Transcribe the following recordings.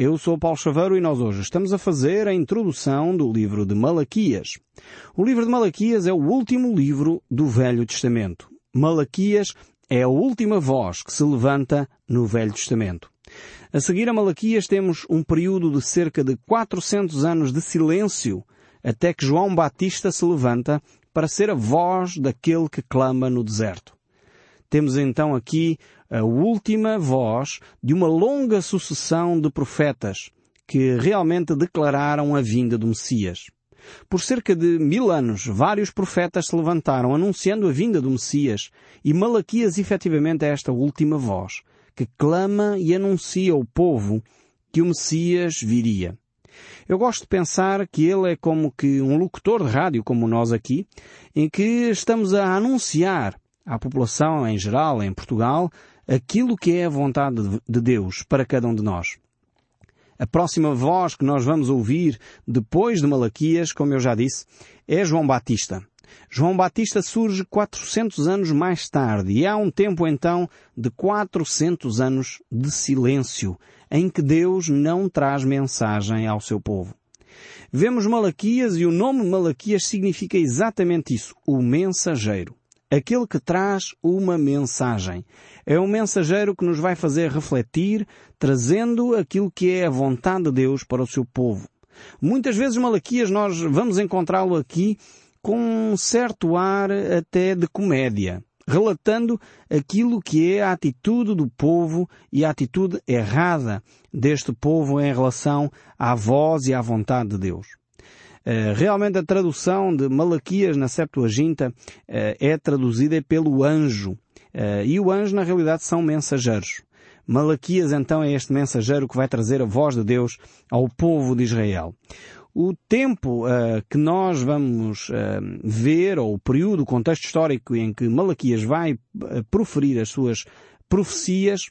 Eu sou Paulo Chaveiro e nós hoje estamos a fazer a introdução do livro de Malaquias. O livro de Malaquias é o último livro do Velho Testamento. Malaquias é a última voz que se levanta no Velho Testamento. A seguir a Malaquias temos um período de cerca de 400 anos de silêncio até que João Batista se levanta para ser a voz daquele que clama no deserto. Temos então aqui a última voz de uma longa sucessão de profetas que realmente declararam a vinda do Messias. Por cerca de mil anos, vários profetas se levantaram anunciando a vinda do Messias e Malaquias efetivamente é esta última voz que clama e anuncia ao povo que o Messias viria. Eu gosto de pensar que ele é como que um locutor de rádio, como nós aqui, em que estamos a anunciar à população em geral, em Portugal, aquilo que é a vontade de Deus para cada um de nós. A próxima voz que nós vamos ouvir depois de Malaquias, como eu já disse, é João Batista. João Batista surge 400 anos mais tarde e há um tempo então de 400 anos de silêncio em que Deus não traz mensagem ao seu povo. Vemos Malaquias e o nome Malaquias significa exatamente isso, o mensageiro aquele que traz uma mensagem. É um mensageiro que nos vai fazer refletir, trazendo aquilo que é a vontade de Deus para o seu povo. Muitas vezes Malaquias nós vamos encontrá-lo aqui com um certo ar até de comédia, relatando aquilo que é a atitude do povo e a atitude errada deste povo em relação à voz e à vontade de Deus. Eh, realmente a tradução de Malaquias na Septuaginta eh, é traduzida pelo anjo. Eh, e o anjo, na realidade, são mensageiros. Malaquias, então, é este mensageiro que vai trazer a voz de Deus ao povo de Israel. O tempo uh, que nós vamos uh, ver, ou o período, o contexto histórico em que Malaquias vai proferir as suas profecias,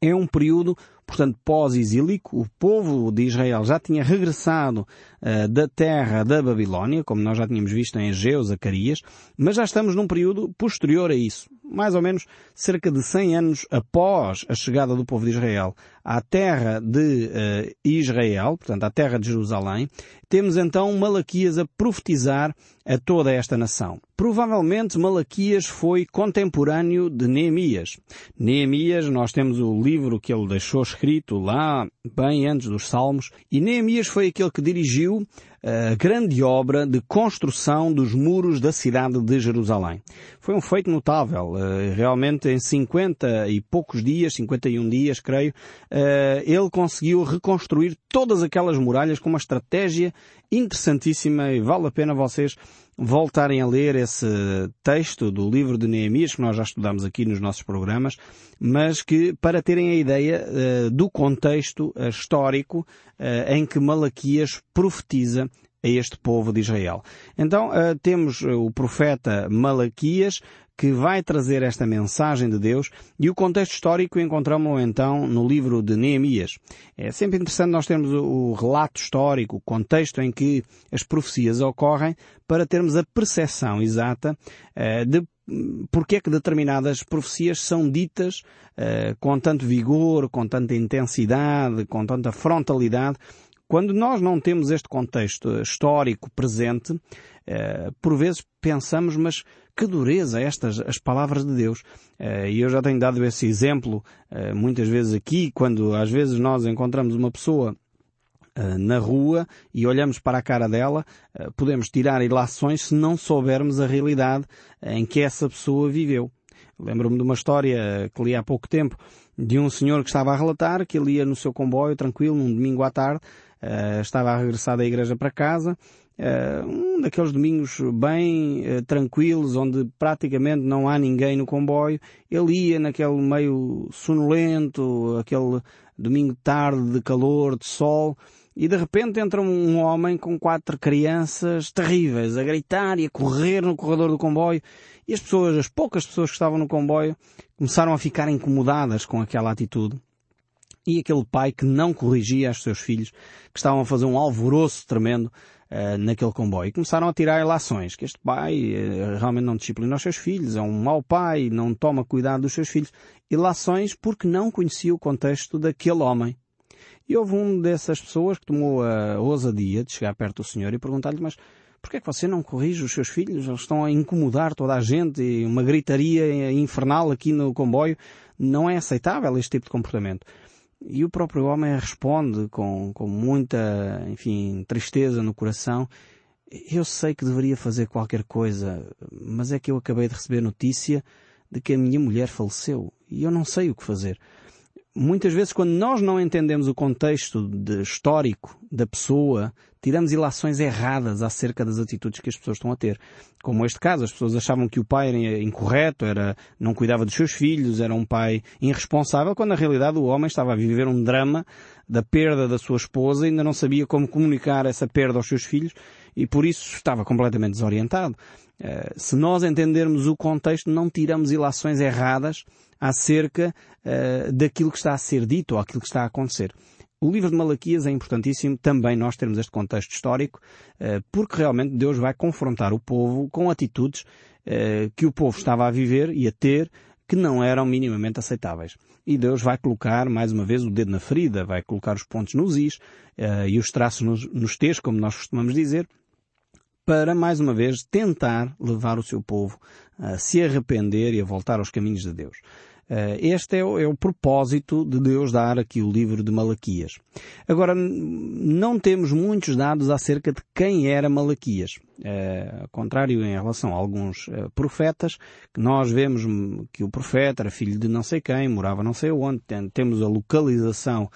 é um período portanto, pós-exílico, o povo de Israel já tinha regressado uh, da terra da Babilónia, como nós já tínhamos visto em Egeu, Zacarias, mas já estamos num período posterior a isso mais ou menos cerca de 100 anos após a chegada do povo de Israel à terra de uh, Israel, portanto à terra de Jerusalém, temos então Malaquias a profetizar a toda esta nação. Provavelmente Malaquias foi contemporâneo de Neemias. Neemias, nós temos o livro que ele deixou escrito lá bem antes dos Salmos, e Neemias foi aquele que dirigiu a grande obra de construção dos muros da cidade de Jerusalém. Foi um feito notável. Eh, realmente em 50 e poucos dias, 51 dias, creio, eh, ele conseguiu reconstruir todas aquelas muralhas com uma estratégia interessantíssima e vale a pena vocês voltarem a ler esse texto do livro de Neemias, que nós já estudamos aqui nos nossos programas, mas que para terem a ideia uh, do contexto uh, histórico uh, em que Malaquias profetiza a este povo de Israel. Então temos o profeta Malaquias que vai trazer esta mensagem de Deus e o contexto histórico encontramos então no livro de Neemias. É sempre interessante nós termos o relato histórico, o contexto em que as profecias ocorrem para termos a percepção exata uh, de porque é que determinadas profecias são ditas uh, com tanto vigor, com tanta intensidade, com tanta frontalidade, quando nós não temos este contexto histórico presente, uh, por vezes pensamos, mas que dureza estas as palavras de Deus. Eh, e eu já tenho dado esse exemplo eh, muitas vezes aqui, quando às vezes nós encontramos uma pessoa eh, na rua e olhamos para a cara dela, podemos tirar ilações se não soubermos a realidade em que essa pessoa viveu. Lembro-me de uma história que li há pouco tempo de um senhor que estava a relatar que ele ia no seu comboio tranquilo num domingo à tarde, estava a regressar da igreja para casa uh, um daqueles domingos bem uh, tranquilos, onde praticamente não há ninguém no comboio. Ele ia naquele meio sonolento, aquele domingo tarde de calor, de sol, e de repente entra um homem com quatro crianças terríveis a gritar e a correr no corredor do comboio. E as pessoas, as poucas pessoas que estavam no comboio, começaram a ficar incomodadas com aquela atitude. E aquele pai que não corrigia os seus filhos, que estavam a fazer um alvoroço tremendo, uh, naquele comboio. E começaram a tirar relações, que este pai uh, realmente não disciplina os seus filhos, é um mau pai, não toma cuidado dos seus filhos. Ilações porque não conhecia o contexto daquele homem. E houve um dessas pessoas que tomou a ousadia de chegar perto do Senhor e perguntar-lhe, mas porquê é que você não corrige os seus filhos? Eles estão a incomodar toda a gente e uma gritaria infernal aqui no comboio. Não é aceitável este tipo de comportamento. E o próprio homem responde com, com muita, enfim, tristeza no coração. Eu sei que deveria fazer qualquer coisa, mas é que eu acabei de receber notícia de que a minha mulher faleceu e eu não sei o que fazer. Muitas vezes, quando nós não entendemos o contexto de, histórico da pessoa, tiramos ilações erradas acerca das atitudes que as pessoas estão a ter. Como este caso, as pessoas achavam que o pai era incorreto, era, não cuidava dos seus filhos, era um pai irresponsável, quando na realidade o homem estava a viver um drama da perda da sua esposa ainda não sabia como comunicar essa perda aos seus filhos e por isso estava completamente desorientado. Uh, se nós entendermos o contexto, não tiramos ilações erradas acerca uh, daquilo que está a ser dito ou aquilo que está a acontecer. O livro de Malaquias é importantíssimo também nós termos este contexto histórico, uh, porque realmente Deus vai confrontar o povo com atitudes uh, que o povo estava a viver e a ter que não eram minimamente aceitáveis. E Deus vai colocar, mais uma vez, o dedo na ferida, vai colocar os pontos nos is e os traços nos, nos T's, como nós costumamos dizer, para, mais uma vez, tentar levar o seu povo a se arrepender e a voltar aos caminhos de Deus. Eh, este é o, é o, propósito de Deus dar aqui o livro de Malaquias. Agora, não temos muitos dados acerca de quem era Malaquias. É, ao contrário em relação a alguns é, profetas, que nós vemos que o profeta era filho de não sei quem, morava não sei onde, temos a localização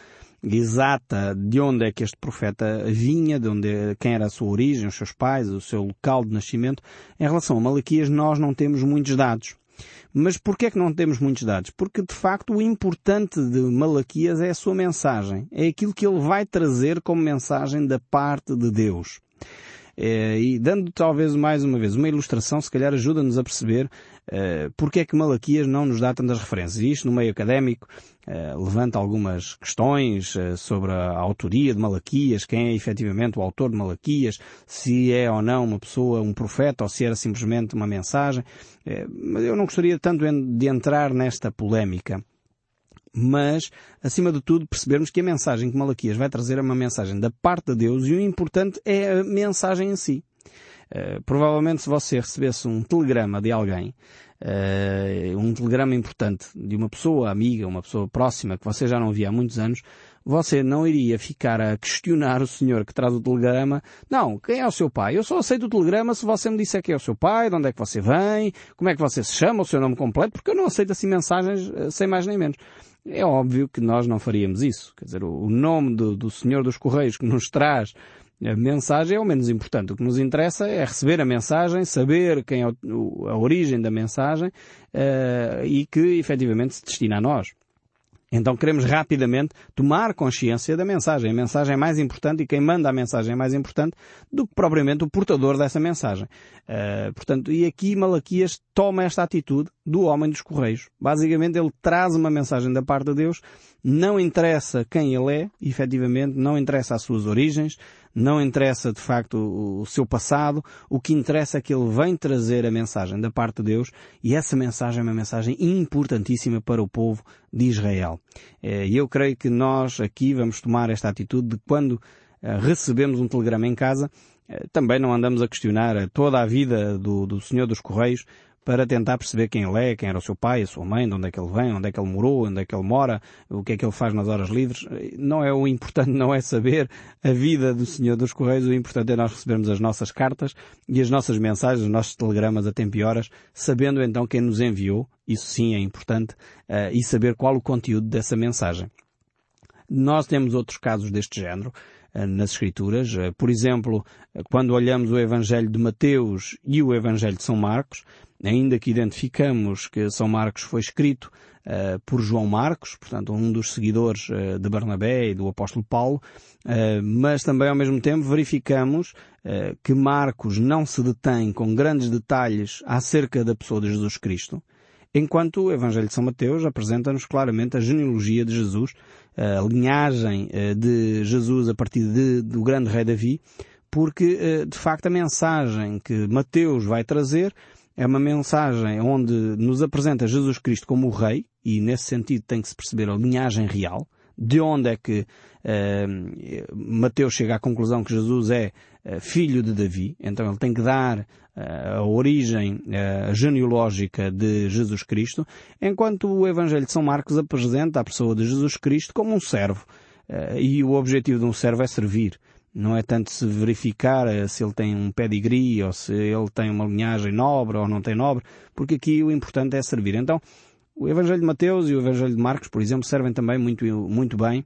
exata de onde é que este profeta vinha, de onde, quem era a sua origem, os seus pais, o seu local de nascimento. Em relação a Malaquias, nós não temos muitos dados. Mas porquê é que não temos muitos dados? Porque de facto o importante de Malaquias é a sua mensagem. É aquilo que ele vai trazer como mensagem da parte de Deus. É, e dando talvez mais uma vez uma ilustração, se calhar ajuda-nos a perceber uh, porque é que Malaquias não nos dá tantas referências. E isto no meio académico uh, levanta algumas questões sobre a, autoria de Malaquias, quem é efetivamente o autor de Malaquias, se é ou não uma pessoa, um profeta, ou se era simplesmente uma mensagem. mas eu não gostaria tanto de entrar nesta polémica mas, acima de tudo, percebermos que a mensagem que Malaquias vai trazer é uma mensagem da parte de Deus e o importante é a mensagem em si. Uh, provavelmente se você recebesse um telegrama de alguém, uh, um telegrama importante de uma pessoa amiga, uma pessoa próxima que você já não via há muitos anos, você não iria ficar a questionar o senhor que traz o telegrama. Não, quem é o seu pai? Eu só aceito o telegrama se você me disser quem é o seu pai, de onde é que você vem, como é que você se chama, o seu nome completo, porque eu não aceito assim mensagens uh, sem mais nem menos. É óbvio que nós não faríamos isso. Quer dizer, o nome do, do Senhor dos Correios que nos traz a mensagem é o menos importante. O que nos interessa é receber a mensagem, saber quem é a origem da mensagem uh, e que efetivamente se destina a nós. Então queremos rapidamente tomar consciência da mensagem. A mensagem é mais importante e quem manda a mensagem é mais importante do que propriamente o portador dessa mensagem. Uh, portanto, e aqui Malaquias toma esta atitude do homem dos correios. Basicamente ele traz uma mensagem da parte de Deus, não interessa quem ele é, efetivamente, não interessa as suas origens, não interessa de facto o, seu passado, o que interessa é que ele vem trazer a mensagem da parte de Deus e essa mensagem é uma mensagem importantíssima para o povo de Israel. Eh, e eu creio que nós aqui vamos tomar esta atitude de quando eh, recebemos um telegrama em casa, eh, também não andamos a questionar toda a vida do, do Senhor dos Correios, para tentar perceber quem ele é, quem era o seu pai, a sua mãe, de onde é que ele vem, onde é que ele morou, onde é que ele mora, o que é que ele faz nas horas livres. Não é o importante, não é saber a vida do Senhor dos Correios, o importante é nós recebermos as nossas cartas e as nossas mensagens, os nossos telegramas a tempo e horas, sabendo então quem nos enviou, isso sim é importante, uh, e saber qual o conteúdo dessa mensagem. Nós temos outros casos deste género nas Escrituras. Uh, por exemplo, quando olhamos o Evangelho de Mateus e o Evangelho de São Marcos, ainda que identificamos que São Marcos foi escrito uh, por João Marcos, portanto um dos seguidores uh, de Barnabé e do apóstolo Paulo, uh, mas também ao mesmo tempo verificamos que Marcos não se detém com grandes detalhes acerca da pessoa de Jesus Cristo, enquanto o Evangelho de São Mateus apresenta-nos claramente a genealogia de Jesus, a linhagem de Jesus a partir de, do grande rei Davi, porque de facto a mensagem que Mateus vai trazer é uma mensagem onde nos apresenta Jesus Cristo como o Rei, e nesse sentido tem que se perceber a linhagem real, de onde é que Mateus chega à conclusão que Jesus é filho de Davi, então ele tem que dar a origem genealógica de Jesus Cristo, enquanto o Evangelho de São Marcos apresenta a pessoa de Jesus Cristo como um servo. E o objetivo de um servo é servir. Não é tanto se verificar eh, se ele tem um pedigree ou se ele tem uma linhagem nobre ou não tem nobre, porque aqui o importante é servir. Então, o Evangelho de Mateus e o Evangelho de Marcos, por exemplo, servem também muito, muito bem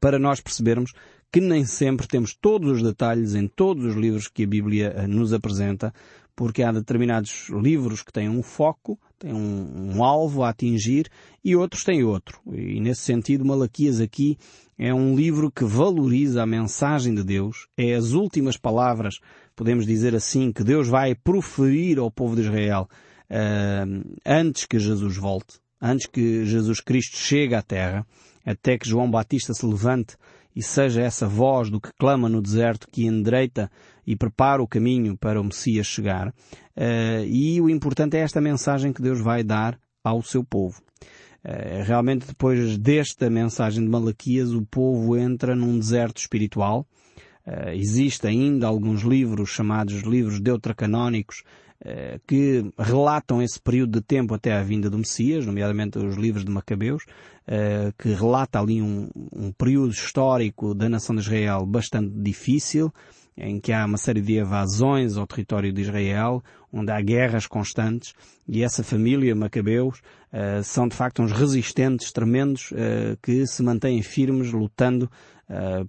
para nós percebermos que nem sempre temos todos os detalhes em todos os livros que a Bíblia eh, nos apresenta, porque há determinados livros que têm um foco, têm um, um alvo a atingir e outros têm outro. E nesse sentido, Malaquias aqui é um livro que valoriza a mensagem de Deus, é as últimas palavras, podemos dizer assim, que Deus vai proferir ao povo de Israel uh, antes que Jesus volte, antes que Jesus Cristo chegue à terra, até que João Batista se levante e seja essa voz do que clama no deserto que endireita e prepara o caminho para o Messias chegar. Uh, e o importante é esta mensagem que Deus vai dar ao seu povo. Eh, realmente depois desta mensagem de Malaquias o povo entra num deserto espiritual. Uh, ainda alguns livros chamados livros deutracanónicos uh, que relatam esse período de tempo até à vinda do Messias, nomeadamente os livros de Macabeus, uh, que relata ali um, um período histórico da nação de Israel bastante difícil, em que há uma série de evasões ao território de Israel, onde há guerras constantes, e essa família, Macabeus, uh, são de facto uns resistentes tremendos que se mantêm firmes lutando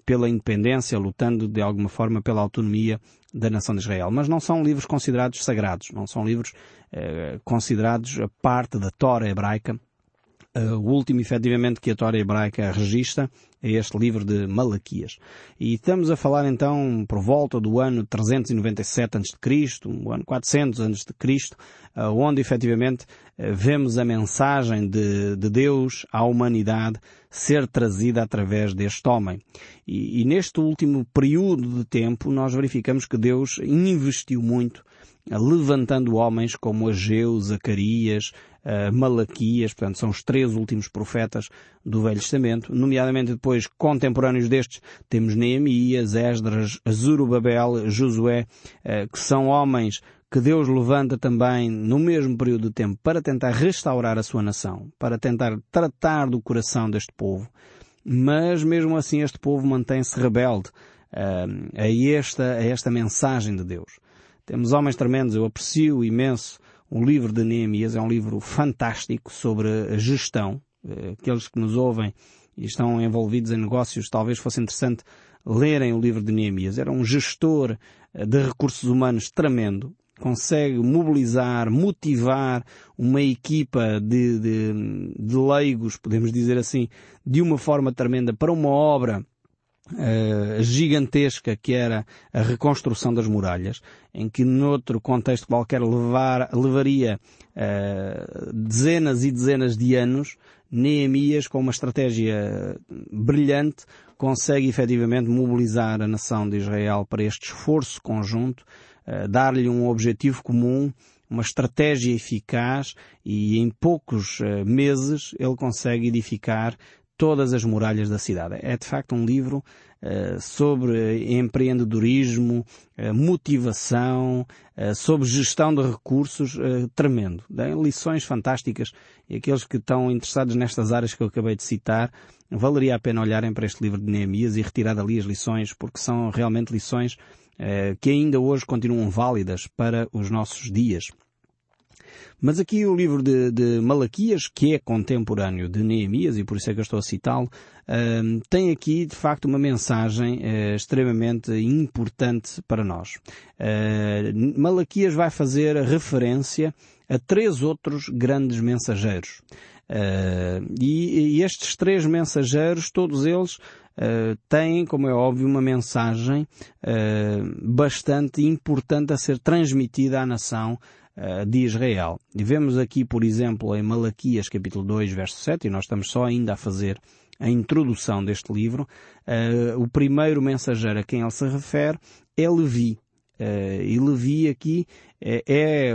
pela independência, lutando de alguma forma pela autonomia da nação de Israel. Mas não são livros considerados sagrados, não são livros considerados a parte da Tora hebraica, Uh, o último, efetivamente, que a Tora hebraica registra é este livro de Malaquias. E estamos a falar então por volta do ano 397 a.C., o ano 400 a.C., uh, onde efetivamente uh, vemos a mensagem de, de, Deus à humanidade ser trazida através deste homem. E, e neste último período de tempo nós verificamos que Deus investiu muito levantando homens como Ageu, Zacarias, uh, Malaquias, portanto são os três últimos profetas do Velho Testamento, nomeadamente depois contemporâneos destes temos Neemias, Esdras, Zerubabel, Josué, uh, que são homens que Deus levanta também no mesmo período de tempo para tentar restaurar a sua nação, para tentar tratar do coração deste povo. Mas mesmo assim este povo mantém-se rebelde uh, a, esta, a esta mensagem de Deus. Temos homens tremendos, eu aprecio imenso o livro de Neemias, é um livro fantástico sobre a gestão. Eh, aqueles que nos ouvem e estão envolvidos em negócios, talvez fosse interessante lerem o livro de Neemias. Era um gestor eh, de recursos humanos tremendo. Consegue mobilizar, motivar uma equipa de, de, de leigos, podemos dizer assim, de uma forma tremenda para uma obra Uh, gigantesca que era a reconstrução das muralhas, em que noutro contexto qualquer levar, levaria uh, dezenas e dezenas de anos, Neemias, com uma estratégia brilhante, consegue efetivamente mobilizar a nação de Israel para este esforço conjunto, uh, dar-lhe um objetivo comum, uma estratégia eficaz e em poucos meses ele consegue edificar todas as muralhas da cidade. É de facto um livro uh, sobre empreendedorismo, uh, motivação, uh, sobre gestão de recursos tremendo. Tem lições fantásticas e aqueles que estão interessados nestas áreas que eu acabei de citar, valeria a pena olharem para este livro de Neemias e retirar dali as lições, porque são realmente lições que ainda hoje continuam válidas para os nossos dias. Mas aqui o livro de, de, Malaquias, que é contemporâneo de Neemias, e por isso é que eu estou a citá-lo, tem aqui de facto uma mensagem uh, extremamente importante para nós. Uh, Malaquias vai fazer referência a três outros grandes mensageiros. Uh, e, e, estes três mensageiros, todos eles uh, têm, como é óbvio, uma mensagem uh, bastante importante a ser transmitida à nação de Israel. E vemos aqui, por exemplo, em Malaquias capítulo 2, verso 7, e nós estamos só ainda a fazer a introdução deste livro, uh, o primeiro mensageiro a quem ele se refere é Levi. Uh, e Levi aqui é, é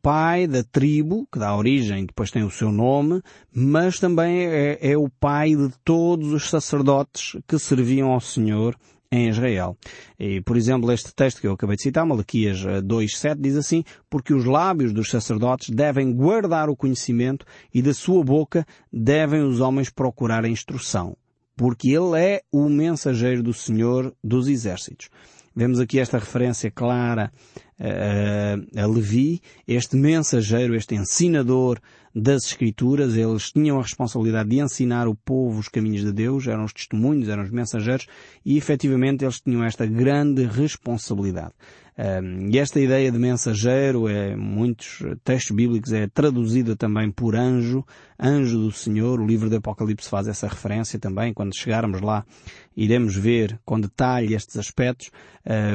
pai da tribo, que dá origem, depois tem o seu nome, mas também é, é o pai de todos os sacerdotes que serviam ao Senhor em Israel. E, por exemplo, este texto que eu acabei de citar, Malaquias 2.7, diz assim, porque os lábios dos sacerdotes devem guardar o conhecimento e da sua boca devem os homens procurar a instrução, porque ele é o mensageiro do Senhor dos exércitos. Vemos aqui esta referência clara uh, a Levi, este mensageiro, este ensinador das Escrituras, eles tinham a responsabilidade de ensinar o povo os caminhos de Deus, eram os testemunhos, eram os mensageiros e efetivamente eles tinham esta grande responsabilidade. E esta ideia de mensageiro, é, muitos textos bíblicos, é traduzida também por anjo, anjo do Senhor. O livro do Apocalipse faz essa referência também. Quando chegarmos lá, iremos ver com detalhe estes aspectos.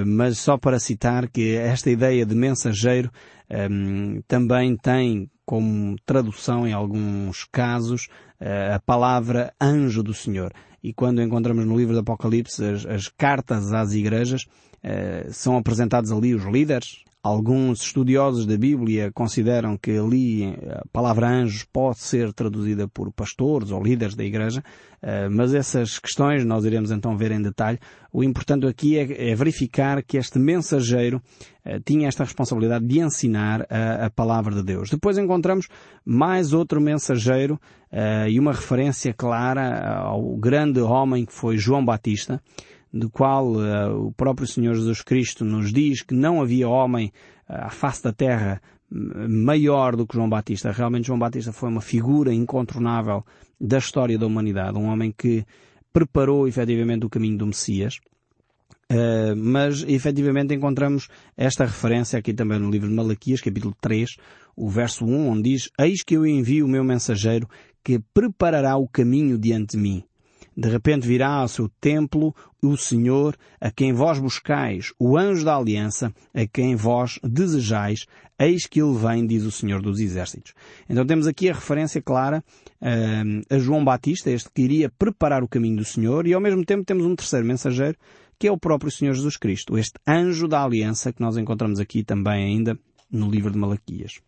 Mas só para citar que esta ideia de mensageiro também tem como tradução, em alguns casos, uh, a palavra anjo do Senhor. E quando encontramos no livro do Apocalipse as, as cartas às igrejas, uh, são apresentados ali os líderes. Alguns estudiosos da Bíblia consideram que ali a palavra anjos pode ser traduzida por pastores ou líderes da igreja, uh, mas essas questões nós iremos então ver em detalhe. O importante aqui é, é verificar que este mensageiro uh, tinha esta responsabilidade de ensinar a, palavra de Deus. Depois encontramos mais outro mensageiro e uma referência clara ao grande homem que foi João Batista do qual uh, o próprio Senhor Jesus Cristo nos diz que não havia homem uh, à face da terra maior do que João Batista. Realmente João Batista foi uma figura incontornável da história da humanidade, um homem que preparou efetivamente o caminho do Messias. Uh, mas efetivamente encontramos esta referência aqui também no livro de Malaquias, capítulo 3, o verso 1, onde diz Eis que eu envio o meu mensageiro que preparará o caminho diante de mim. De repente virá ao seu templo o Senhor, a quem vós buscais, o anjo da aliança, a quem vós desejais, eis que ele vem, diz o Senhor dos Exércitos. Então temos aqui a referência clara uh, a João Batista, este que iria preparar o caminho do Senhor, e ao mesmo tempo temos um terceiro mensageiro, que é o próprio Senhor Jesus Cristo, este anjo da aliança que nós encontramos aqui também ainda no livro de Malaquias.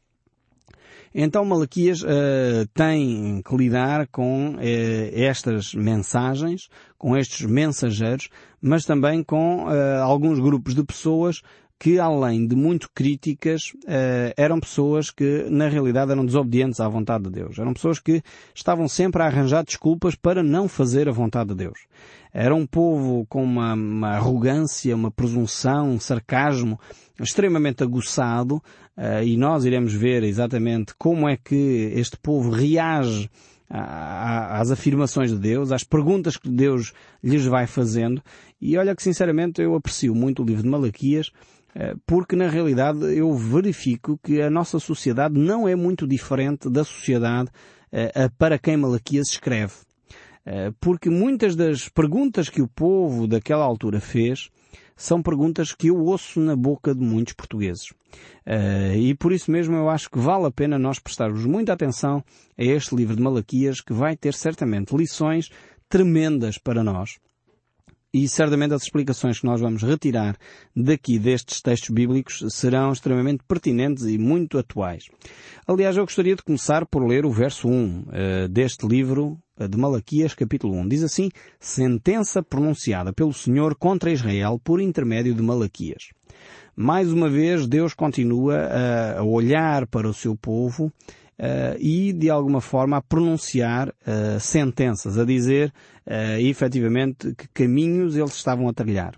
Então Malaquias uh, tem que lidar com uh, estas mensagens, com estes mensageiros, mas também com uh, alguns grupos de pessoas que, além de muito críticas, eram pessoas que, na realidade, eram desobedientes à vontade de Deus. Eram pessoas que estavam sempre a arranjar desculpas para não fazer a vontade de Deus. Era um povo com uma, uma arrogância, uma presunção, um sarcasmo extremamente aguçado uh, e nós iremos ver exatamente como é que este povo reage às afirmações de Deus, às perguntas que Deus lhes vai fazendo. E olha que sinceramente eu aprecio muito o livro de Malaquias, eh, porque na realidade eu verifico que a nossa sociedade não é muito diferente da sociedade eh, para quem Malaquias escreve. Porque muitas das perguntas que o povo daquela altura fez são perguntas que eu ouço na boca de muitos portugueses. Uh, e por isso mesmo eu acho que vale a pena nós prestarmos muita atenção a este livro de Malaquias, que vai ter certamente lições tremendas para nós. E certamente as explicações que nós vamos retirar daqui destes textos bíblicos serão extremamente pertinentes e muito atuais. Aliás, eu gostaria de começar por ler o verso 1 uh, eh, deste livro de Malaquias, capítulo 1. Diz assim, sentença pronunciada pelo Senhor contra Israel por intermédio de Malaquias. Mais uma vez, Deus continua a, olhar para o seu povo uh, e, de alguma forma, a pronunciar uh, sentenças, a dizer uh, efetivamente que caminhos eles estavam a trilhar.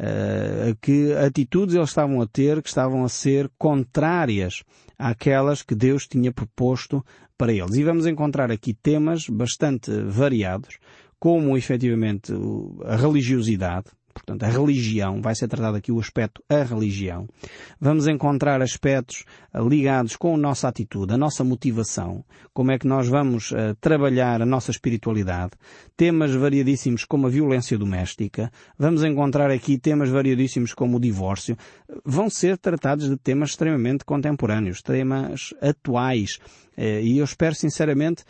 Uh, que atitudes eles estavam a ter que estavam a ser contrárias àquelas que Deus tinha proposto para eles. E vamos encontrar aqui temas bastante variados, como efetivamente a religiosidade, portanto a religião, vai ser tratado aqui o aspecto a religião. Vamos encontrar aspectos eh, ligados com a nossa atitude, a nossa motivação, como é que nós vamos uh, trabalhar a nossa espiritualidade, temas variadíssimos como a violência doméstica, vamos encontrar aqui temas variadíssimos como o divórcio, vão ser tratados de temas extremamente contemporâneos, temas atuais, uh, e eu espero sinceramente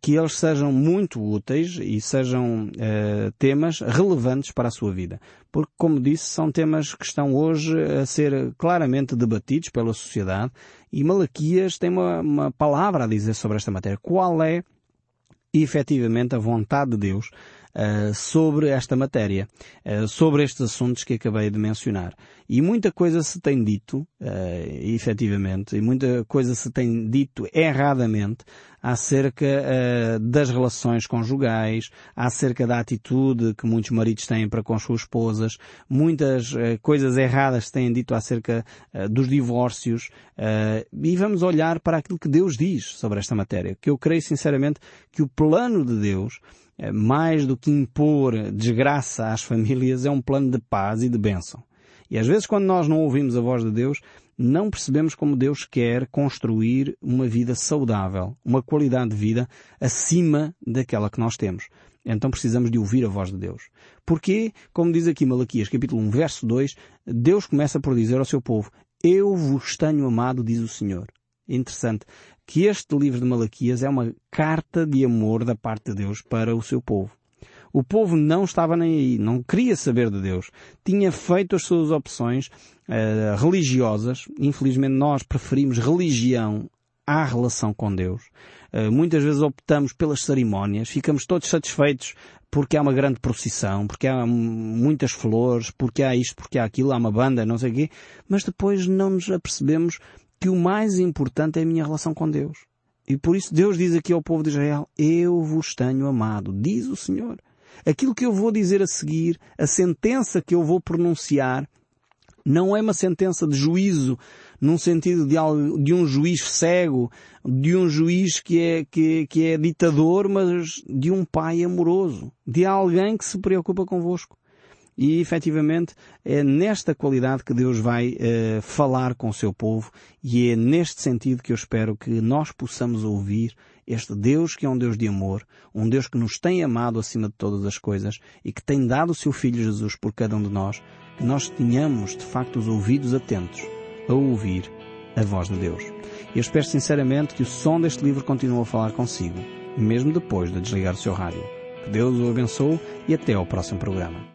que eles sejam muito úteis e sejam uh, temas relevantes para a sua vida. Porque, como disse, são temas que estão hoje a ser claramente debatidos pela sociedade e Malaquias tem uma, uma palavra a dizer sobre esta matéria. Qual é efetivamente a vontade de Deus uh, sobre esta matéria, uh, sobre estes assuntos que acabei de mencionar. E muita coisa se tem dito, uh, efetivamente, e muita coisa se tem dito erradamente acerca uh, das relações conjugais, acerca da atitude que muitos maridos têm para com suas esposas, muitas uh, coisas erradas se têm dito acerca uh, dos divórcios, e vamos olhar para aquilo que Deus diz sobre esta matéria, que eu creio sinceramente que o plano de Deus mais do que impor desgraça às famílias, é um plano de paz e de bênção. E às vezes quando nós não ouvimos a voz de Deus, não percebemos como Deus quer construir uma vida saudável, uma qualidade de vida acima daquela que nós temos. Então precisamos de ouvir a voz de Deus. Porque, como diz aqui Malaquias capítulo 1, verso 2, Deus começa por dizer ao seu povo, Eu vos tenho amado, diz o Senhor. Interessante que este livro de Malaquias é uma carta de amor da parte de Deus para o seu povo. O povo não estava nem aí, não queria saber de Deus. Tinha feito as suas opções uh, religiosas. Infelizmente nós preferimos religião à relação com Deus. Uh, muitas vezes optamos pelas cerimónias, ficamos todos satisfeitos porque há uma grande procissão, porque há muitas flores, porque há isto, porque há aquilo, há uma banda, não sei o quê, mas depois não nos apercebemos que o mais importante é a minha relação com Deus. E por isso Deus diz aqui ao povo de Israel, eu vos tenho amado, diz o Senhor. Aquilo que eu vou dizer a seguir, a sentença que eu vou pronunciar, não é uma sentença de juízo num sentido de, de um juiz cego, de um juiz que é, que, que é ditador, mas de um pai amoroso, de alguém que se preocupa convosco. E efetivamente é nesta qualidade que Deus vai uh, falar com o seu povo e é neste sentido que eu espero que nós possamos ouvir este Deus que é um Deus de amor, um Deus que nos tem amado acima de todas as coisas e que tem dado o seu Filho Jesus por cada um de nós, que nós tenhamos de facto os ouvidos atentos a ouvir a voz de Deus. Eu espero sinceramente que o som deste livro continue a falar consigo, mesmo depois de desligar o seu rádio. Que Deus o abençoe e até ao próximo programa.